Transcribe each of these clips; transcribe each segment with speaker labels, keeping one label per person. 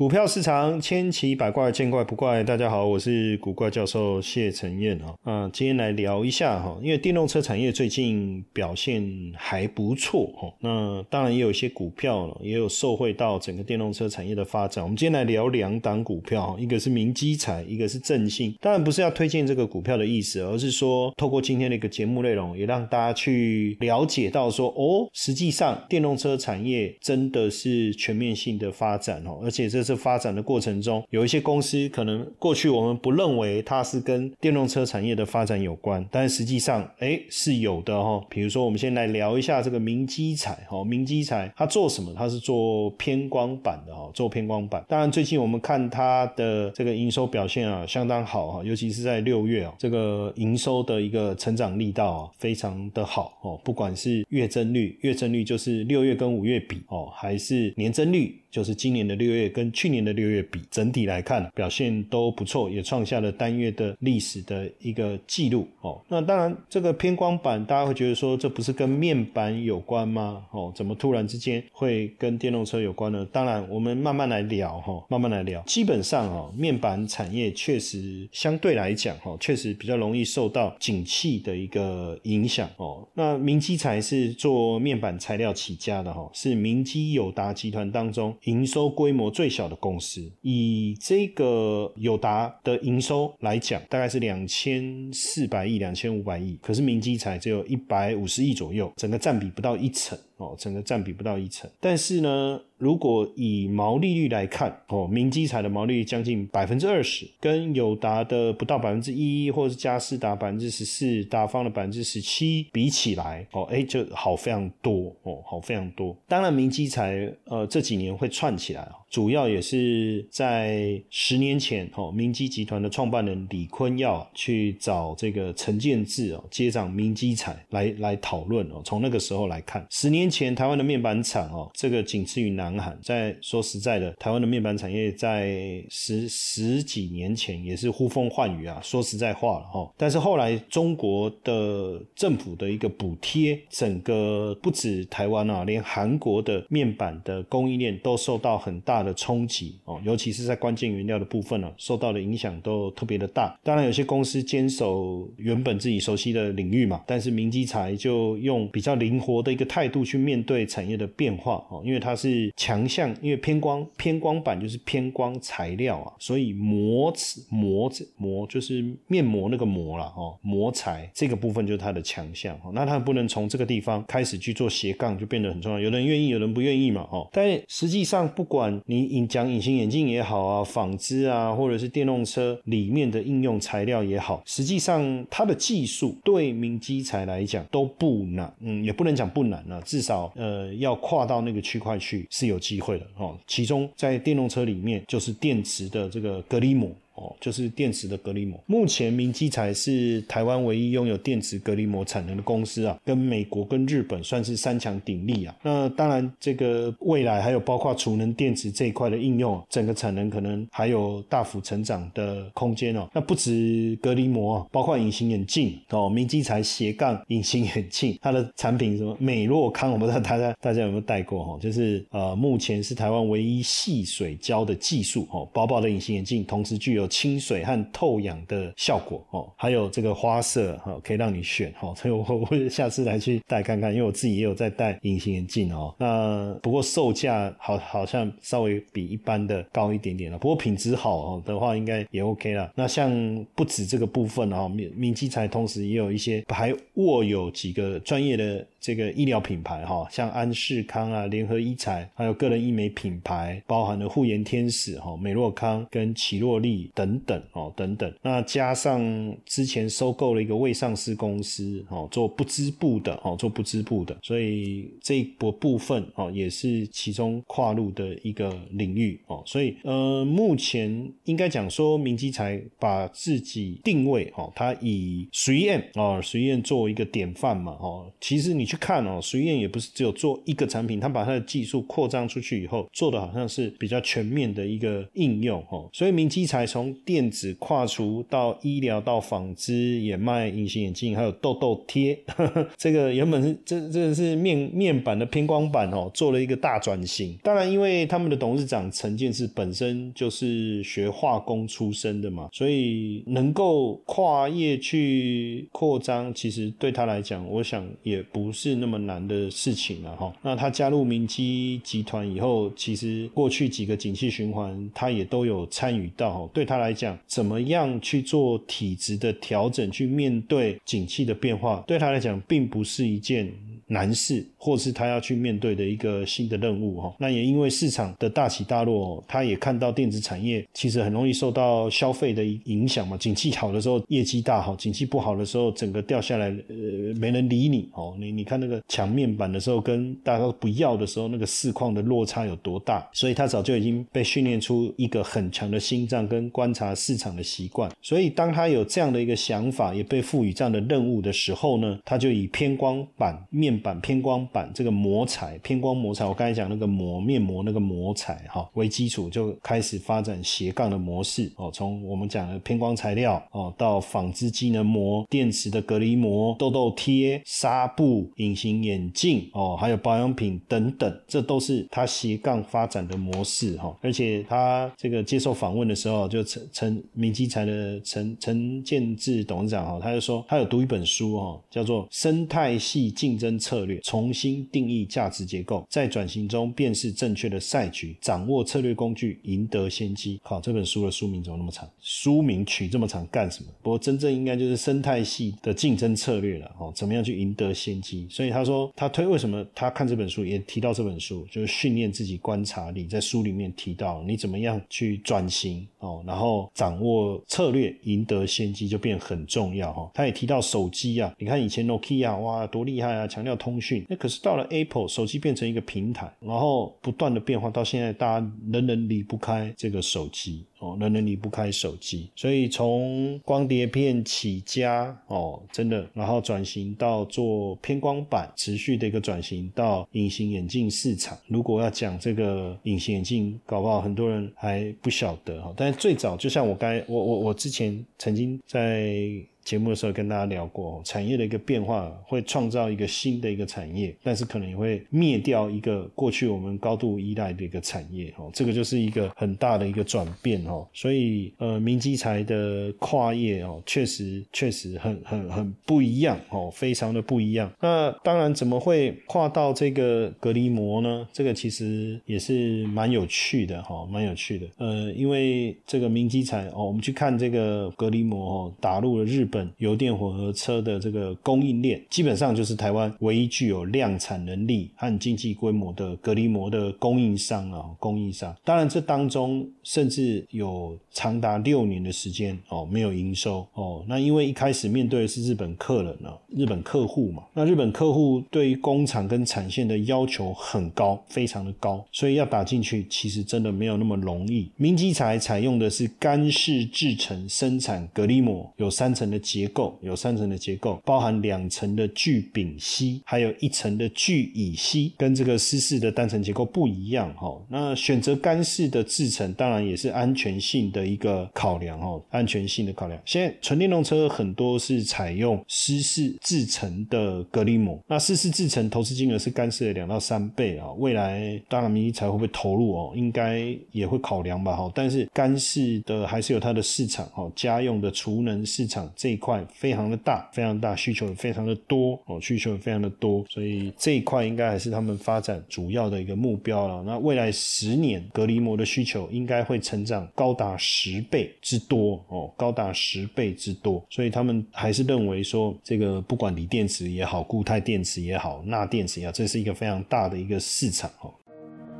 Speaker 1: 股票市场千奇百怪，见怪不怪。大家好，我是古怪教授谢承彦哈。啊，今天来聊一下哈，因为电动车产业最近表现还不错哈。那当然也有一些股票也有受惠到整个电动车产业的发展。我们今天来聊两档股票，一个是明基材，一个是正信。当然不是要推荐这个股票的意思，而是说透过今天的一个节目内容，也让大家去了解到说，哦，实际上电动车产业真的是全面性的发展哦，而且这是。发展的过程中，有一些公司可能过去我们不认为它是跟电动车产业的发展有关，但实际上，哎，是有的哈。比如说，我们先来聊一下这个明基彩哈，明基彩它做什么？它是做偏光板的哈，做偏光板。当然，最近我们看它的这个营收表现啊，相当好哈，尤其是在六月啊，这个营收的一个成长力道啊，非常的好哦。不管是月增率，月增率就是六月跟五月比哦，还是年增率。就是今年的六月跟去年的六月比，整体来看表现都不错，也创下了单月的历史的一个记录哦。那当然，这个偏光板大家会觉得说，这不是跟面板有关吗？哦，怎么突然之间会跟电动车有关呢？当然，我们慢慢来聊哈，慢慢来聊。基本上哦，面板产业确实相对来讲哈，确实比较容易受到景气的一个影响哦。那明基材是做面板材料起家的哈，是明基友达集团当中。营收规模最小的公司，以这个友达的营收来讲，大概是两千四百亿、两千五百亿，可是明基才只有一百五十亿左右，整个占比不到一成哦，整个占比不到一成。但是呢，如果以毛利率来看，哦，明基材的毛利率将近百分之二十，跟友达的不到百分之一，或者是嘉士达百分之十四，达方的百分之十七比起来，哦，哎，就好非常多哦，好非常多。当然，明基材呃这几年会。串起来啊，主要也是在十年前，哦，明基集团的创办人李坤耀去找这个陈建志哦接掌明基彩来来讨论哦。从那个时候来看，十年前台湾的面板厂哦，这个仅次于南韩。在说实在的，台湾的面板产业在十十几年前也是呼风唤雨啊。说实在话了哈，但是后来中国的政府的一个补贴，整个不止台湾啊，连韩国的面板的供应链都。受到很大的冲击哦，尤其是在关键原料的部分呢，受到的影响都特别的大。当然，有些公司坚守原本自己熟悉的领域嘛，但是明基材就用比较灵活的一个态度去面对产业的变化哦，因为它是强项，因为偏光偏光板就是偏光材料啊，所以膜膜膜就是面膜那个膜了哦，膜材这个部分就是它的强项哦，那它不能从这个地方开始去做斜杠，就变得很重要。有人愿意，有人不愿意嘛哦，但实际。上不管你隐讲隐形眼镜也好啊，纺织啊，或者是电动车里面的应用材料也好，实际上它的技术对明基材来讲都不难，嗯，也不能讲不难了，至少呃要跨到那个区块去是有机会的哦。其中在电动车里面就是电池的这个隔离膜。哦，就是电池的隔离膜。目前明基材是台湾唯一拥有电池隔离膜产能的公司啊，跟美国跟日本算是三强鼎立啊。那当然，这个未来还有包括储能电池这一块的应用，整个产能可能还有大幅成长的空间哦。那不止隔离膜啊，包括隐形眼镜哦，明基材斜杠隐形眼镜，它的产品什么美若康，我不知道大家大家有没有戴过哈？就是呃，目前是台湾唯一细水胶的技术哦，薄薄的隐形眼镜，同时具有清水和透氧的效果哦，还有这个花色哈，可以让你选哈，所以我 我下次来去戴看看，因为我自己也有在戴隐形眼镜哦。那不过售价好好像稍微比一般的高一点点了，不过品质好的话应该也 OK 了。那像不止这个部分哦，明明基材同时也有一些还握有几个专业的。这个医疗品牌哈，像安士康啊、联合医材，还有个人医美品牌，包含了护颜天使哈、美洛康跟奇洛丽等等哦等等。那加上之前收购了一个未上市公司哦，做不织布的哦，做不织布的，所以这一部部分哦也是其中跨入的一个领域哦。所以呃，目前应该讲说明基才把自己定位哦，它以随燕哦随燕作为一个典范嘛哦，其实你。去看哦，随燕也不是只有做一个产品，它把它的技术扩张出去以后，做的好像是比较全面的一个应用哦。所以明基才从从电子跨出到医疗到纺织，也卖隐形眼镜，还有痘痘贴。这个原本是这这是面面板的偏光板哦，做了一个大转型。当然，因为他们的董事长陈建是本身就是学化工出身的嘛，所以能够跨业去扩张，其实对他来讲，我想也不是那么难的事情了哈。那他加入明基集团以后，其实过去几个景气循环，他也都有参与到。对他来讲，怎么样去做体质的调整，去面对景气的变化，对他来讲，并不是一件。难事，或是他要去面对的一个新的任务哈。那也因为市场的大起大落，他也看到电子产业其实很容易受到消费的影响嘛。景气好的时候业绩大好，景气不好的时候整个掉下来，呃，没人理你哦。你你看那个抢面板的时候，跟大家都不要的时候，那个市况的落差有多大？所以他早就已经被训练出一个很强的心脏跟观察市场的习惯。所以当他有这样的一个想法，也被赋予这样的任务的时候呢，他就以偏光板面。板偏光板这个膜材，偏光膜材，我刚才讲那个膜面膜那个膜材哈为基础，就开始发展斜杠的模式哦。从我们讲的偏光材料哦，到纺织机能膜、电池的隔离膜、痘痘贴、纱布、隐形眼镜哦，还有保养品等等，这都是它斜杠发展的模式哈。而且他这个接受访问的时候，就陈陈明基材的陈陈建志董事长哈，他就说他有读一本书哈，叫做《生态系竞争》。策略重新定义价值结构，在转型中便是正确的赛局，掌握策略工具，赢得先机。好，这本书的书名怎么那么长？书名取这么长干什么？不过真正应该就是生态系的竞争策略了。哦，怎么样去赢得先机？所以他说他推为什么他看这本书也提到这本书，就是训练自己观察力。在书里面提到你怎么样去转型哦，然后掌握策略，赢得先机就变很重要哈。他也提到手机啊，你看以前 Nokia 哇多厉害啊，强调。通讯，那可是到了 Apple 手机变成一个平台，然后不断的变化，到现在大家人人离不开这个手机哦，人人离不开手机，所以从光碟片起家哦，真的，然后转型到做偏光板，持续的一个转型到隐形眼镜市场。如果要讲这个隐形眼镜，搞不好很多人还不晓得哈。但是最早就像我刚我我我之前曾经在。节目的时候跟大家聊过，产业的一个变化会创造一个新的一个产业，但是可能也会灭掉一个过去我们高度依赖的一个产业哦，这个就是一个很大的一个转变哦。所以呃，明基材的跨业哦，确实确实很很很不一样哦，非常的不一样。那当然怎么会跨到这个隔离膜呢？这个其实也是蛮有趣的哈，蛮有趣的。呃，因为这个明基材哦，我们去看这个隔离膜哦，打入了日本。油电混合车的这个供应链，基本上就是台湾唯一具有量产能力和经济规模的隔离膜的供应商啊，供应商。当然，这当中甚至有长达六年的时间哦，没有营收哦。那因为一开始面对的是日本客人呢，日本客户嘛，那日本客户对于工厂跟产线的要求很高，非常的高，所以要打进去其实真的没有那么容易。明基材采用的是干式制成生产隔离膜，有三层的。结构有三层的结构，包含两层的聚丙烯，还有一层的聚乙烯，跟这个湿式的单层结构不一样哈。那选择干式的制成，当然也是安全性的一个考量哈，安全性的考量。现在纯电动车很多是采用湿式制成的隔离膜，那湿式制成投资金额是干式的两到三倍啊。未来当然明才会不会投入哦，应该也会考量吧哈。但是干式的还是有它的市场哈，家用的储能市场这。这一块非常的大，非常大，需求也非常的多哦，需求也非常的多，所以这一块应该还是他们发展主要的一个目标了。那未来十年隔离膜的需求应该会成长高达十倍之多哦，高达十倍之多，所以他们还是认为说，这个不管锂电池也好，固态电池也好，钠电池也好，这是一个非常大的一个市场哦。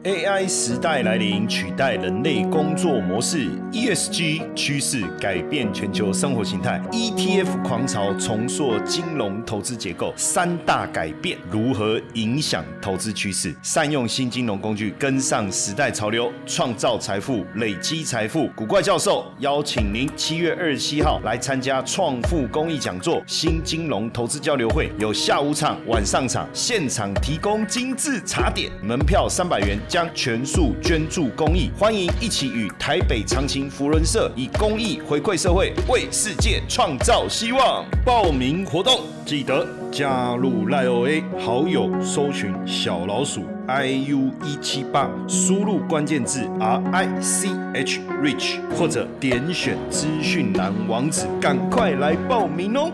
Speaker 1: AI 时代来临，取代人类工作模式；ESG 趋势改变全球生活形态；ETF 狂潮重塑金融投资结构。三大改变如何影响投资趋势？善用新金融工具，跟上时代潮流，创造财富，累积财富。古怪教授邀请您七月二十七号来参加创富公益讲座——新金融投资交流会，有下午场、晚上场，现场提供精致茶点，门票三百元。将全数捐助公益，欢迎一起与台北长青福人社以公益回馈社会，为世界创造希望。报名活动记得加入赖 OA 好友，搜寻小老鼠 iu 一七八，输入关键字 R I C H Rich，或者点选资讯栏网址，赶快来报名哦。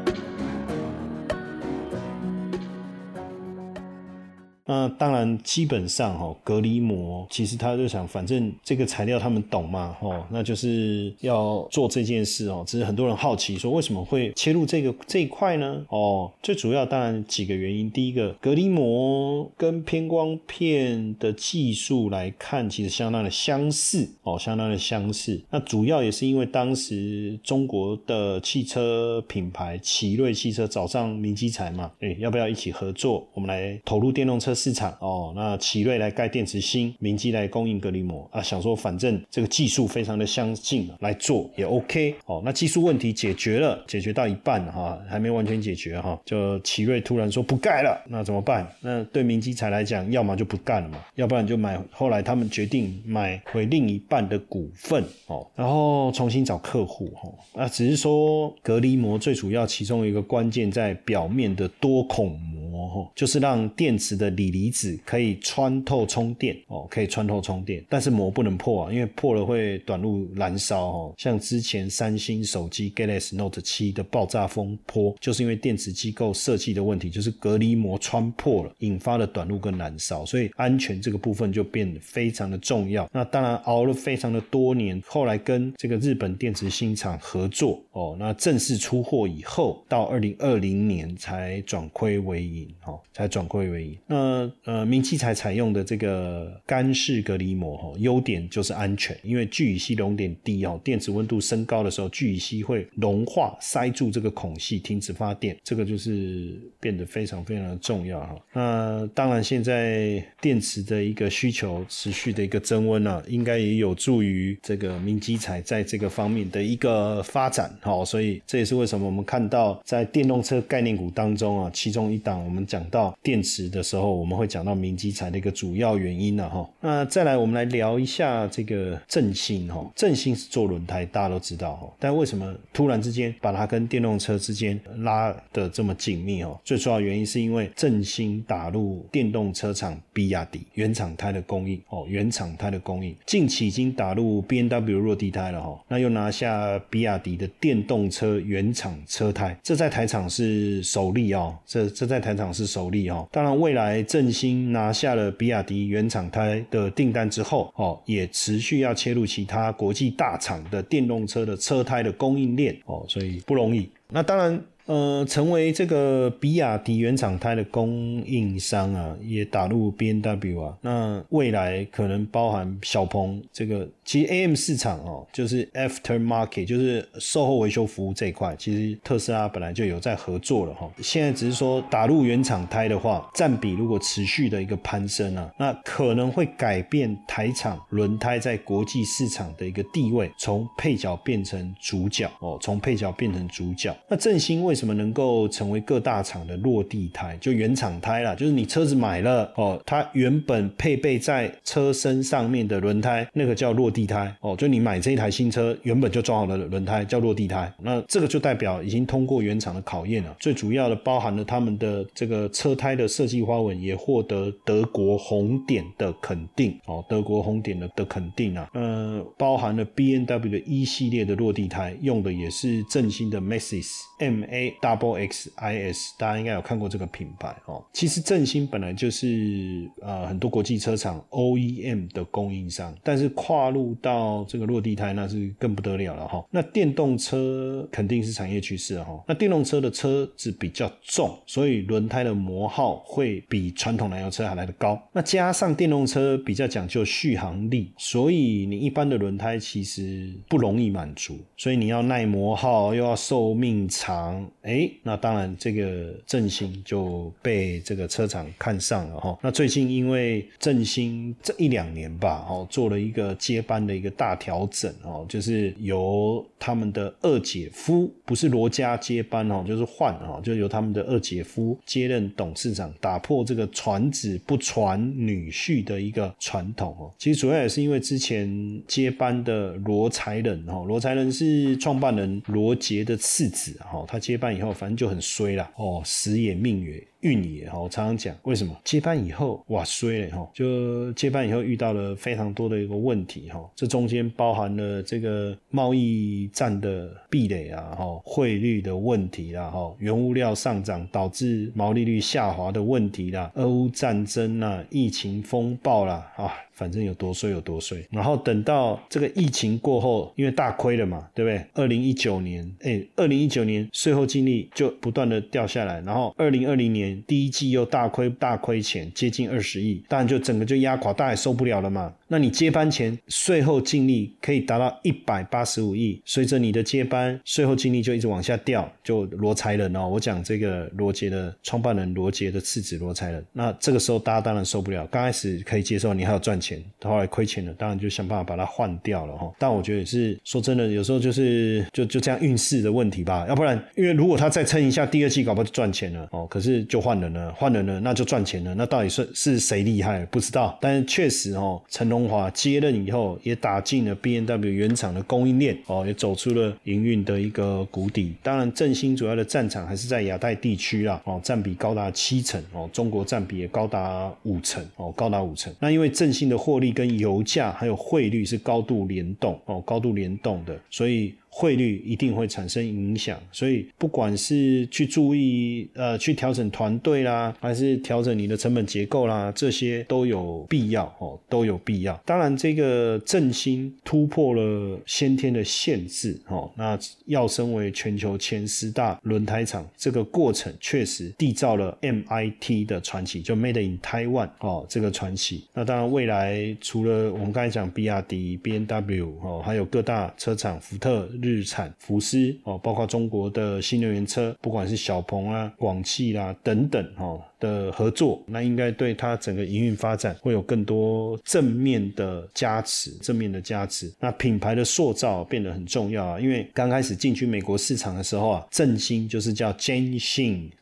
Speaker 1: 那当然，基本上哈，隔离膜其实他就想，反正这个材料他们懂嘛，哦，那就是要做这件事哦。只是很多人好奇说，为什么会切入这个这一块呢？哦，最主要当然几个原因。第一个，隔离膜跟偏光片的技术来看，其实相当的相似哦，相当的相似。那主要也是因为当时中国的汽车品牌奇瑞汽车找上明基材嘛，哎，要不要一起合作？我们来投入电动车。市场哦，那奇瑞来盖电池芯，明基来供应隔离膜啊，想说反正这个技术非常的相近，来做也 OK 哦。那技术问题解决了，解决到一半哈，还没完全解决哈，就奇瑞突然说不盖了，那怎么办？那对明基材来讲，要么就不干了嘛，要不然就买。后来他们决定买回另一半的股份哦，然后重新找客户哈。那只是说隔离膜最主要其中一个关键在表面的多孔膜哦，就是让电池的锂离子可以穿透充电哦，可以穿透充电，但是膜不能破啊，因为破了会短路燃烧哦。像之前三星手机 Galaxy Note 七的爆炸风波，就是因为电池机构设计的问题，就是隔离膜穿破了，引发了短路跟燃烧，所以安全这个部分就变得非常的重要。那当然熬了非常的多年，后来跟这个日本电池新厂合作哦，那正式出货以后，到二零二零年才转亏为盈哦，才转亏为盈。那呃，明器材采用的这个干式隔离膜哈，优点就是安全，因为聚乙烯熔点低哦，电池温度升高的时候，聚乙烯会融化塞住这个孔隙，停止发电，这个就是变得非常非常的重要哈。那当然，现在电池的一个需求持续的一个增温啊，应该也有助于这个明基材在这个方面的一个发展哈。所以这也是为什么我们看到在电动车概念股当中啊，其中一档我们我们讲到电池的时候，我们。会讲到明基材的一个主要原因了哈，那再来我们来聊一下这个振兴哈，振兴是做轮胎，大家都知道哈，但为什么突然之间把它跟电动车之间拉的这么紧密哦？最主要原因是因为振兴打入电动车厂比亚迪原厂胎的供应哦，原厂胎的供应，近期已经打入 B N W 落地胎了哈，那又拿下比亚迪的电动车原厂车胎，这在台厂是首例哦，这这在台厂是首例哈，当然未来振兴拿下了比亚迪原厂胎的订单之后，哦，也持续要切入其他国际大厂的电动车的车胎的供应链，哦，所以不容易。那当然。呃，成为这个比亚迪原厂胎的供应商啊，也打入 B N W 啊。那未来可能包含小鹏这个，其实 A M 市场哦，就是 After Market，就是售后维修服务这一块，其实特斯拉本来就有在合作了哈。现在只是说打入原厂胎的话，占比如果持续的一个攀升啊，那可能会改变台厂轮胎在国际市场的一个地位，从配角变成主角哦，从配角变成主角。那振兴为什么能够成为各大厂的落地胎？就原厂胎啦，就是你车子买了哦，它原本配备在车身上面的轮胎，那个叫落地胎哦。就你买这一台新车，原本就装好的轮胎叫落地胎，那这个就代表已经通过原厂的考验了。最主要的包含了他们的这个车胎的设计花纹也获得德国红点的肯定哦，德国红点的的肯定啊。呃，包含了 B N W 的一系列的落地胎，用的也是正新的 Maxis M A。Double X I S，大家应该有看过这个品牌哦。其实振兴本来就是呃很多国际车厂 OEM 的供应商，但是跨入到这个落地胎那是更不得了了哈。那电动车肯定是产业趋势哈。那电动车的车子比较重，所以轮胎的磨耗会比传统燃油车还来得高。那加上电动车比较讲究续航力，所以你一般的轮胎其实不容易满足，所以你要耐磨耗又要寿命长，哎，那当然这个振兴就被这个车厂看上了哈。那最近因为振兴这一两年吧，哦，做了一个接班的一个大调整哦，就是由他们的二姐夫，不是罗家接班哦，就是换哦，就由他们的二姐夫接任董事长，打破这个传子不传女婿的一个传统哦。其实主要也是因为之前接班的罗才仁哈，罗才仁是创办人罗杰的次子哈，他接班以后反正就很衰了哦，时也命也。运也哈，我常常讲为什么接班以后哇衰了哈，就接班以后遇到了非常多的一个问题哈，这中间包含了这个贸易战的壁垒啊哈，汇率的问题啦哈，原物料上涨导致毛利率下滑的问题啦，俄乌战争啦，疫情风暴啦啊。反正有多衰有多衰，然后等到这个疫情过后，因为大亏了嘛，对不对？二零一九年，哎，二零一九年税后净利就不断的掉下来，然后二零二零年第一季又大亏大亏钱，接近二十亿，当然就整个就压垮，大家受不了了嘛。那你接班前税后净利可以达到一百八十五亿，随着你的接班，税后净利就一直往下掉。就罗才人哦，我讲这个罗杰的创办人罗杰的次子罗才人，那这个时候大家当然受不了，刚开始可以接受，你还要赚钱，后来亏钱了，当然就想办法把它换掉了哈。但我觉得也是说真的，有时候就是就就这样运势的问题吧，要不然因为如果他再撑一下第二季，搞不好就赚钱了哦。可是就就换人了，换人了，那就赚钱了，那到底是是谁厉害？不知道，但是确实哦，陈龙。华接任以后，也打进了 B N W 原厂的供应链哦，也走出了营运的一个谷底。当然，振兴主要的战场还是在亚太地区啦，哦，占比高达七成哦，中国占比也高达五成哦，高达五成。那因为振兴的获利跟油价还有汇率是高度联动哦，高度联动的，所以。汇率一定会产生影响，所以不管是去注意呃去调整团队啦，还是调整你的成本结构啦，这些都有必要哦，都有必要。当然，这个振兴突破了先天的限制哦，那要升为全球前十大轮胎厂，这个过程确实缔造了 MIT 的传奇，就 Made in Taiwan 哦这个传奇。那当然，未来除了我们刚才讲比亚迪、B N W 哦，还有各大车厂福特。日产、福斯哦，包括中国的新能源车，不管是小鹏啊、广汽啦等等哦。的合作，那应该对它整个营运发展会有更多正面的加持，正面的加持。那品牌的塑造变得很重要啊，因为刚开始进军美国市场的时候啊，振兴就是叫 Jane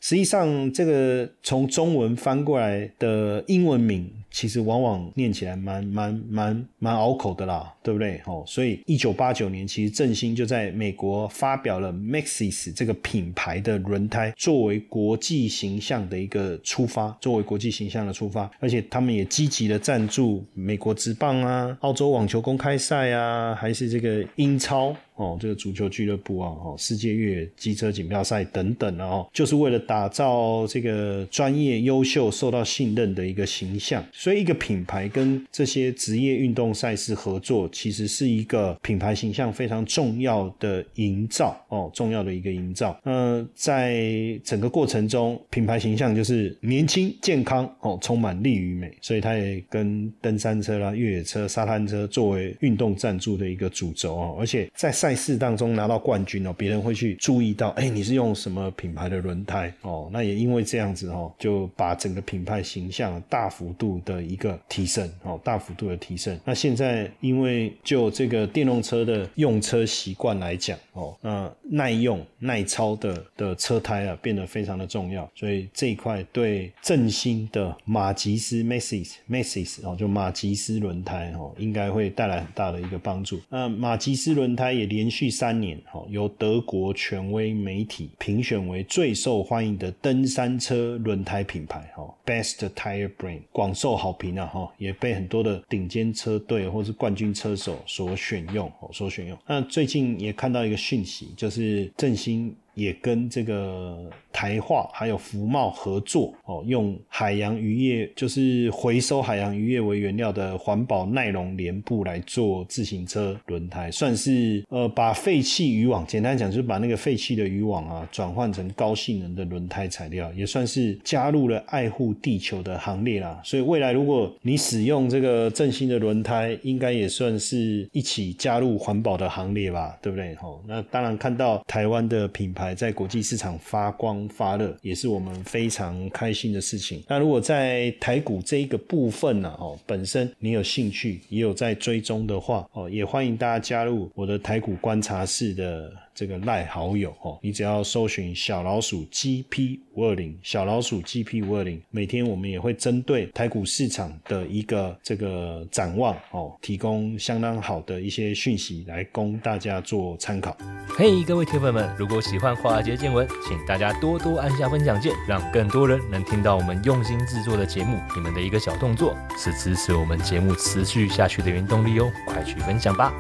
Speaker 1: 实际上这个从中文翻过来的英文名，其实往往念起来蛮蛮蛮蛮拗口的啦，对不对？哦，所以一九八九年，其实振兴就在美国发表了 Maxis 这个品牌的轮胎，作为国际形象的一个。出发作为国际形象的出发，而且他们也积极的赞助美国职棒啊、澳洲网球公开赛啊，还是这个英超。哦，这个足球俱乐部啊，哦，世界越野机车锦标赛等等啊，就是为了打造这个专业、优秀、受到信任的一个形象。所以，一个品牌跟这些职业运动赛事合作，其实是一个品牌形象非常重要的营造哦，重要的一个营造。呃在整个过程中，品牌形象就是年轻、健康哦，充满力与美。所以，它也跟登山车啦、越野车、沙滩车作为运动赞助的一个主轴哦，而且在赛事当中拿到冠军哦，别人会去注意到，哎，你是用什么品牌的轮胎哦？那也因为这样子哦，就把整个品牌形象大幅度的一个提升哦，大幅度的提升。那现在因为就这个电动车的用车习惯来讲哦，那耐用耐操的的车胎啊变得非常的重要，所以这一块对振兴的马吉斯 Macy's Macy's 哦，就马吉斯轮胎哦，应该会带来很大的一个帮助。那马吉斯轮胎也。连续三年，哈，由德国权威媒体评选为最受欢迎的登山车轮胎品牌，哈，Best Tire Brand，广受好评啊，哈，也被很多的顶尖车队或是冠军车手所选用，所选用。那最近也看到一个讯息，就是振兴。也跟这个台化还有福茂合作哦，用海洋渔业就是回收海洋渔业为原料的环保耐溶帘布来做自行车轮胎，算是呃把废弃渔网，简单讲就是把那个废弃的渔网啊转换成高性能的轮胎材料，也算是加入了爱护地球的行列啦。所以未来如果你使用这个振兴的轮胎，应该也算是一起加入环保的行列吧，对不对？吼，那当然看到台湾的品牌在国际市场发光发热，也是我们非常开心的事情。那如果在台股这一个部分呢，哦，本身你有兴趣，也有在追踪的话，哦，也欢迎大家加入我的台股观察室的。这个赖好友哦，你只要搜寻小老鼠 GP 五二零，小老鼠 GP 五二零，每天我们也会针对台股市场的一个这个展望哦，提供相当好的一些讯息来供大家做参考。
Speaker 2: 嘿，各位铁粉们，如果喜欢华尔街见闻，请大家多多按下分享键，让更多人能听到我们用心制作的节目。你们的一个小动作，是支持我们节目持续下去的原动力哦，快去分享吧！